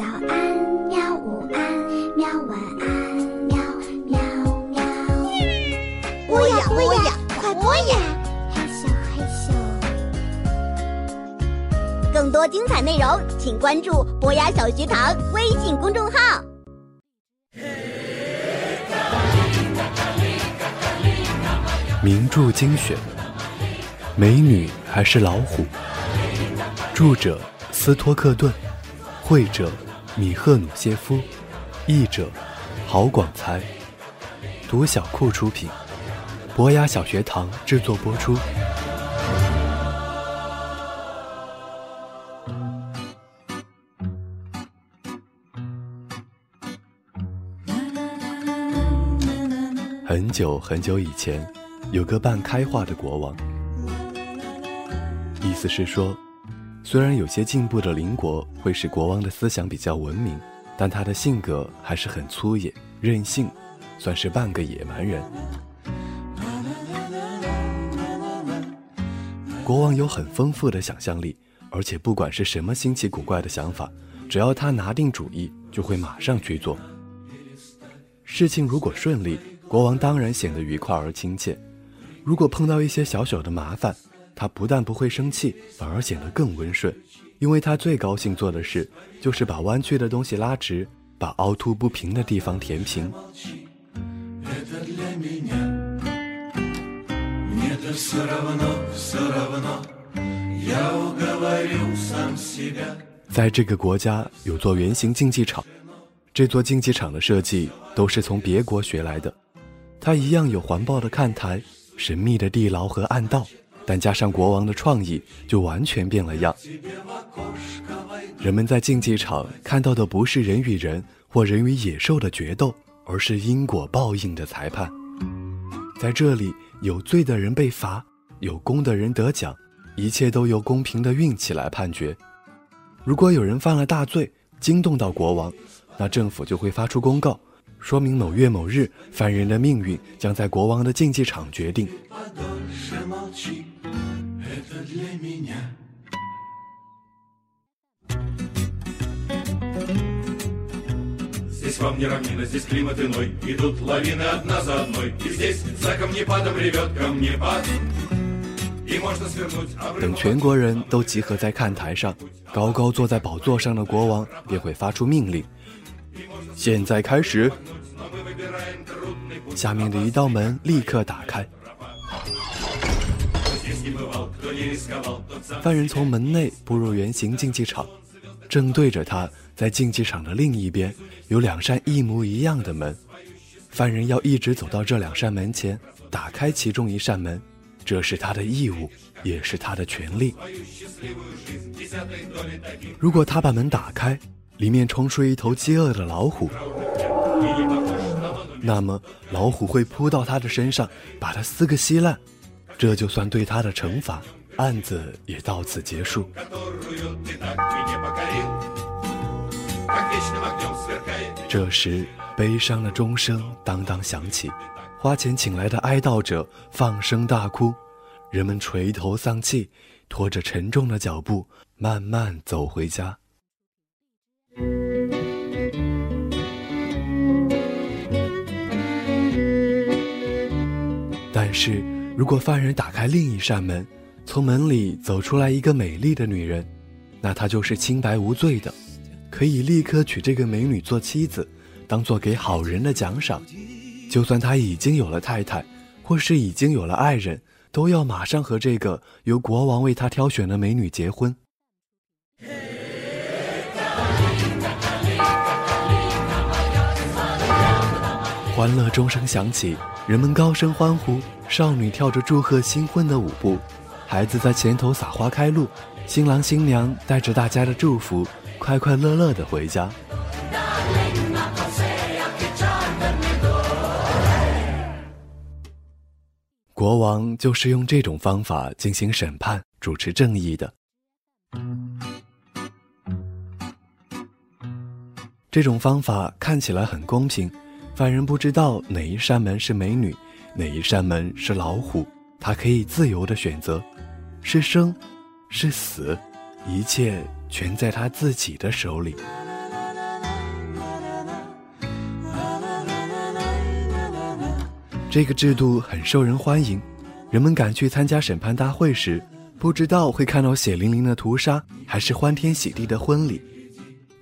早安，喵！午安，喵！晚安，喵喵喵！播呀播呀，快播呀！嘿咻嘿咻。更多精彩内容，请关注博雅小学堂微信公众号。名著精选：美女还是老虎？著者斯托克顿，绘者米赫努谢夫，译者郝广才，读小库出品，博雅小学堂制作播出。很久很久以前，有个半开化的国王。意思是说，虽然有些进步的邻国会使国王的思想比较文明，但他的性格还是很粗野、任性，算是半个野蛮人。国王有很丰富的想象力，而且不管是什么新奇古怪的想法，只要他拿定主意，就会马上去做。事情如果顺利，国王当然显得愉快而亲切；如果碰到一些小小的麻烦，他不但不会生气，反而显得更温顺，因为他最高兴做的事就是把弯曲的东西拉直，把凹凸不平的地方填平。在这个国家有座圆形竞技场，这座竞技场的设计都是从别国学来的。它一样有环抱的看台、神秘的地牢和暗道，但加上国王的创意，就完全变了样。人们在竞技场看到的不是人与人或人与野兽的决斗，而是因果报应的裁判。在这里，有罪的人被罚，有功的人得奖，一切都由公平的运气来判决。如果有人犯了大罪，惊动到国王，那政府就会发出公告。说明某月某日，凡人的命运将在国王的竞技场决定。等全国人都集合在看台上，高高坐在宝座上的国王便会发出命令。现在开始，下面的一道门立刻打开，犯人从门内步入圆形竞技场，正对着他，在竞技场的另一边有两扇一模一样的门，犯人要一直走到这两扇门前，打开其中一扇门，这是他的义务，也是他的权利。如果他把门打开，里面冲出一头饥饿的老虎，那么老虎会扑到他的身上，把他撕个稀烂，这就算对他的惩罚，案子也到此结束。这时，悲伤的钟声当当响起，花钱请来的哀悼者放声大哭，人们垂头丧气，拖着沉重的脚步慢慢走回家。但是如果犯人打开另一扇门，从门里走出来一个美丽的女人，那她就是清白无罪的，可以立刻娶这个美女做妻子，当做给好人的奖赏。就算他已经有了太太，或是已经有了爱人，都要马上和这个由国王为他挑选的美女结婚。欢乐钟声响起，人们高声欢呼，少女跳着祝贺新婚的舞步，孩子在前头撒花开路，新郎新娘带着大家的祝福，快快乐乐的回家。国王就是用这种方法进行审判、主持正义的。这种方法看起来很公平。犯人不知道哪一扇门是美女哪一扇门是老虎他可以自由的选择是生是死一切全在他自己的手里。这个制度很受人欢迎人们赶去参加审判大会时不知道会看到血淋淋的屠杀还是欢天喜地的婚礼。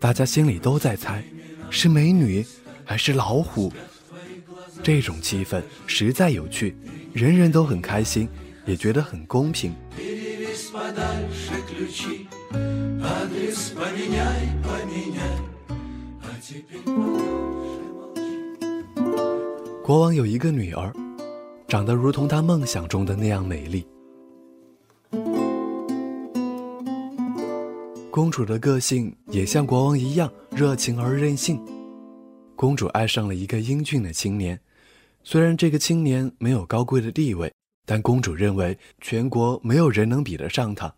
大家心里都在猜是美女还是老虎。这种气氛实在有趣，人人都很开心，也觉得很公平。国王有一个女儿，长得如同他梦想中的那样美丽。公主的个性也像国王一样热情而任性。公主爱上了一个英俊的青年，虽然这个青年没有高贵的地位，但公主认为全国没有人能比得上他。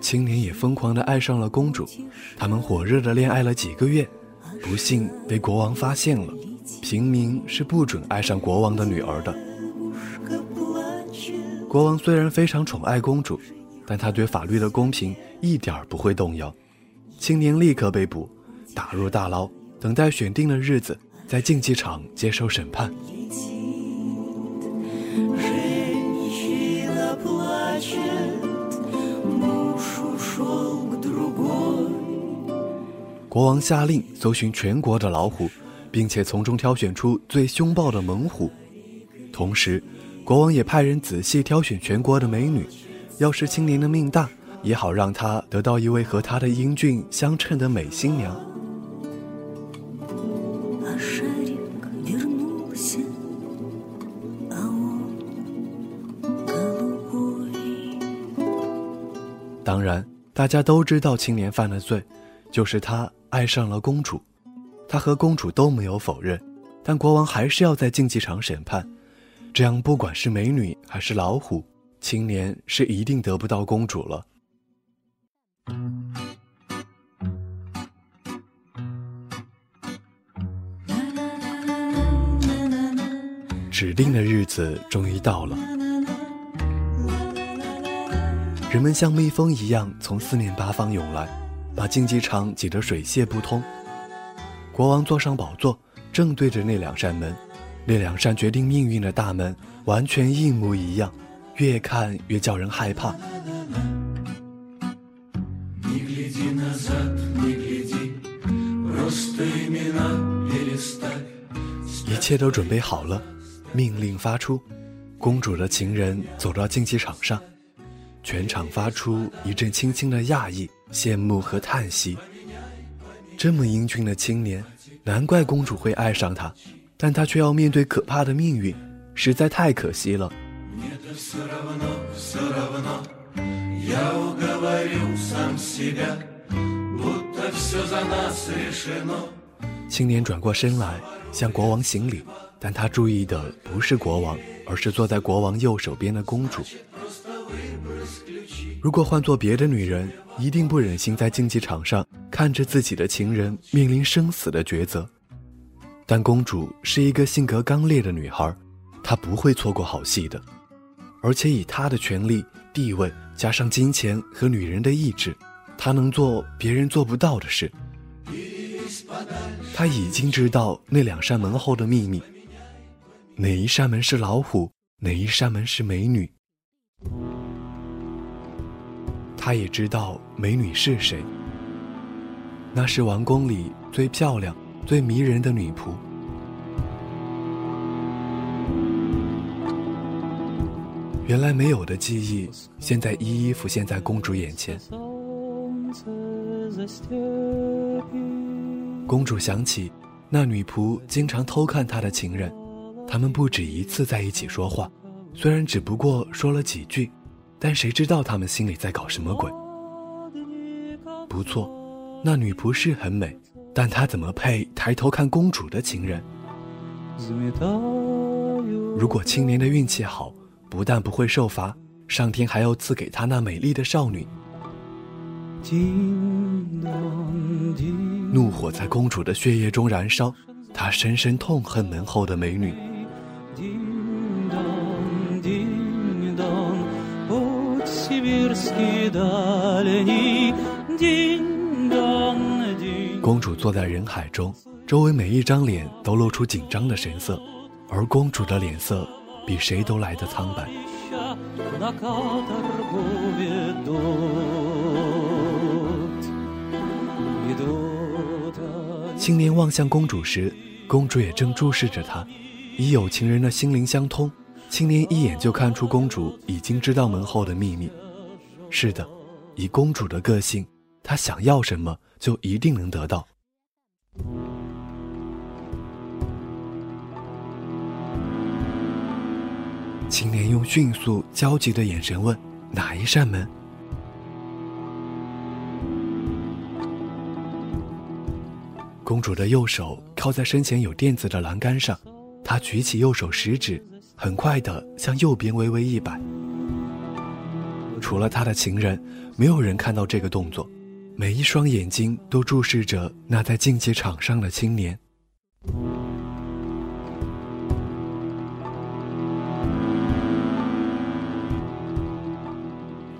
青年也疯狂地爱上了公主，他们火热地恋爱了几个月，不幸被国王发现了。平民是不准爱上国王的女儿的。国王虽然非常宠爱公主，但他对法律的公平一点儿不会动摇。青年立刻被捕，打入大牢，等待选定的日子，在竞技场接受审判。国王下令搜寻全国的老虎，并且从中挑选出最凶暴的猛虎。同时，国王也派人仔细挑选全国的美女。要是青年的命大，也好让他得到一位和他的英俊相称的美新娘。当然，大家都知道青年犯了罪，就是他。爱上了公主，他和公主都没有否认，但国王还是要在竞技场审判。这样，不管是美女还是老虎，青年是一定得不到公主了。指定的日子终于到了，人们像蜜蜂一样从四面八方涌来。把竞技场挤得水泄不通。国王坐上宝座，正对着那两扇门，那两扇决定命运的大门完全一模一样，越看越叫人害怕。一切都准备好了，命令发出，公主的情人走到竞技场上，全场发出一阵轻轻的讶异。羡慕和叹息。这么英俊的青年，难怪公主会爱上他，但他却要面对可怕的命运，实在太可惜了。青年转过身来向国王行礼，但他注意的不是国王，而是坐在国王右手边的公主。如果换做别的女人，一定不忍心在竞技场上看着自己的情人面临生死的抉择。但公主是一个性格刚烈的女孩，她不会错过好戏的。而且以她的权力、地位，加上金钱和女人的意志，她能做别人做不到的事。她已经知道那两扇门后的秘密：哪一扇门是老虎，哪一扇门是美女。他也知道美女是谁，那是王宫里最漂亮、最迷人的女仆。原来没有的记忆，现在一一浮现在公主眼前。公主想起，那女仆经常偷看她的情人，他们不止一次在一起说话，虽然只不过说了几句。但谁知道他们心里在搞什么鬼？不错，那女仆是很美，但她怎么配抬头看公主的情人？如果青年的运气好，不但不会受罚，上天还要赐给他那美丽的少女。怒火在公主的血液中燃烧，她深深痛恨门后的美女。公主坐在人海中，周围每一张脸都露出紧张的神色，而公主的脸色比谁都来得苍白。青年望向公主时，公主也正注视着他，以有情人的心灵相通。青年一眼就看出公主已经知道门后的秘密。是的，以公主的个性，她想要什么就一定能得到。青年用迅速焦急的眼神问：“哪一扇门？”公主的右手靠在身前有垫子的栏杆上，她举起右手食指，很快地向右边微微一摆。除了她的情人，没有人看到这个动作，每一双眼睛都注视着那在竞技场上的青年。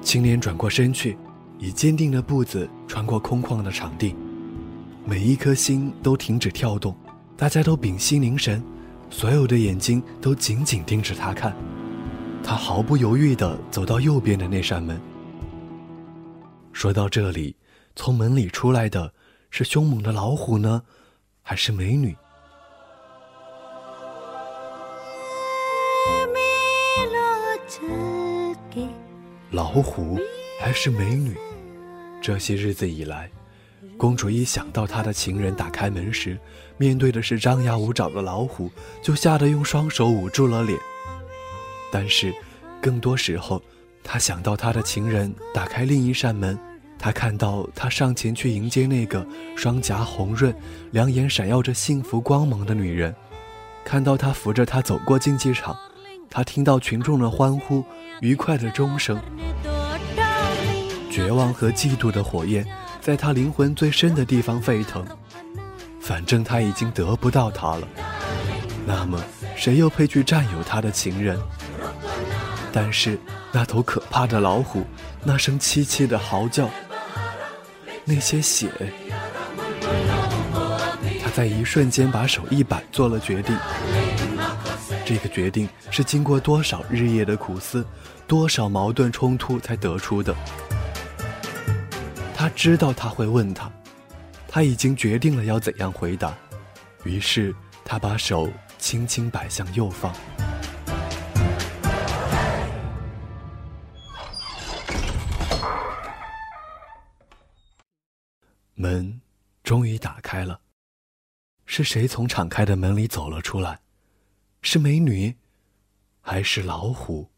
青年转过身去，以坚定的步子穿过空旷的场地。每一颗心都停止跳动，大家都屏息凝神，所有的眼睛都紧紧盯着他看。他毫不犹豫地走到右边的那扇门。说到这里，从门里出来的是凶猛的老虎呢，还是美女？老虎还是美女？这些日子以来。公主一想到她的情人打开门时，面对的是张牙舞爪的老虎，就吓得用双手捂住了脸。但是，更多时候，她想到她的情人打开另一扇门，他看到他上前去迎接那个双颊红润、两眼闪耀着幸福光芒的女人，看到他扶着她走过竞技场，他听到群众的欢呼、愉快的钟声，绝望和嫉妒的火焰。在他灵魂最深的地方沸腾，反正他已经得不到她了，那么谁又配去占有他的情人？但是那头可怕的老虎，那声凄凄的嚎叫，那些血，他在一瞬间把手一摆，做了决定。这个决定是经过多少日夜的苦思，多少矛盾冲突才得出的。他知道他会问他，他已经决定了要怎样回答，于是他把手轻轻摆向右方。门终于打开了，是谁从敞开的门里走了出来？是美女，还是老虎？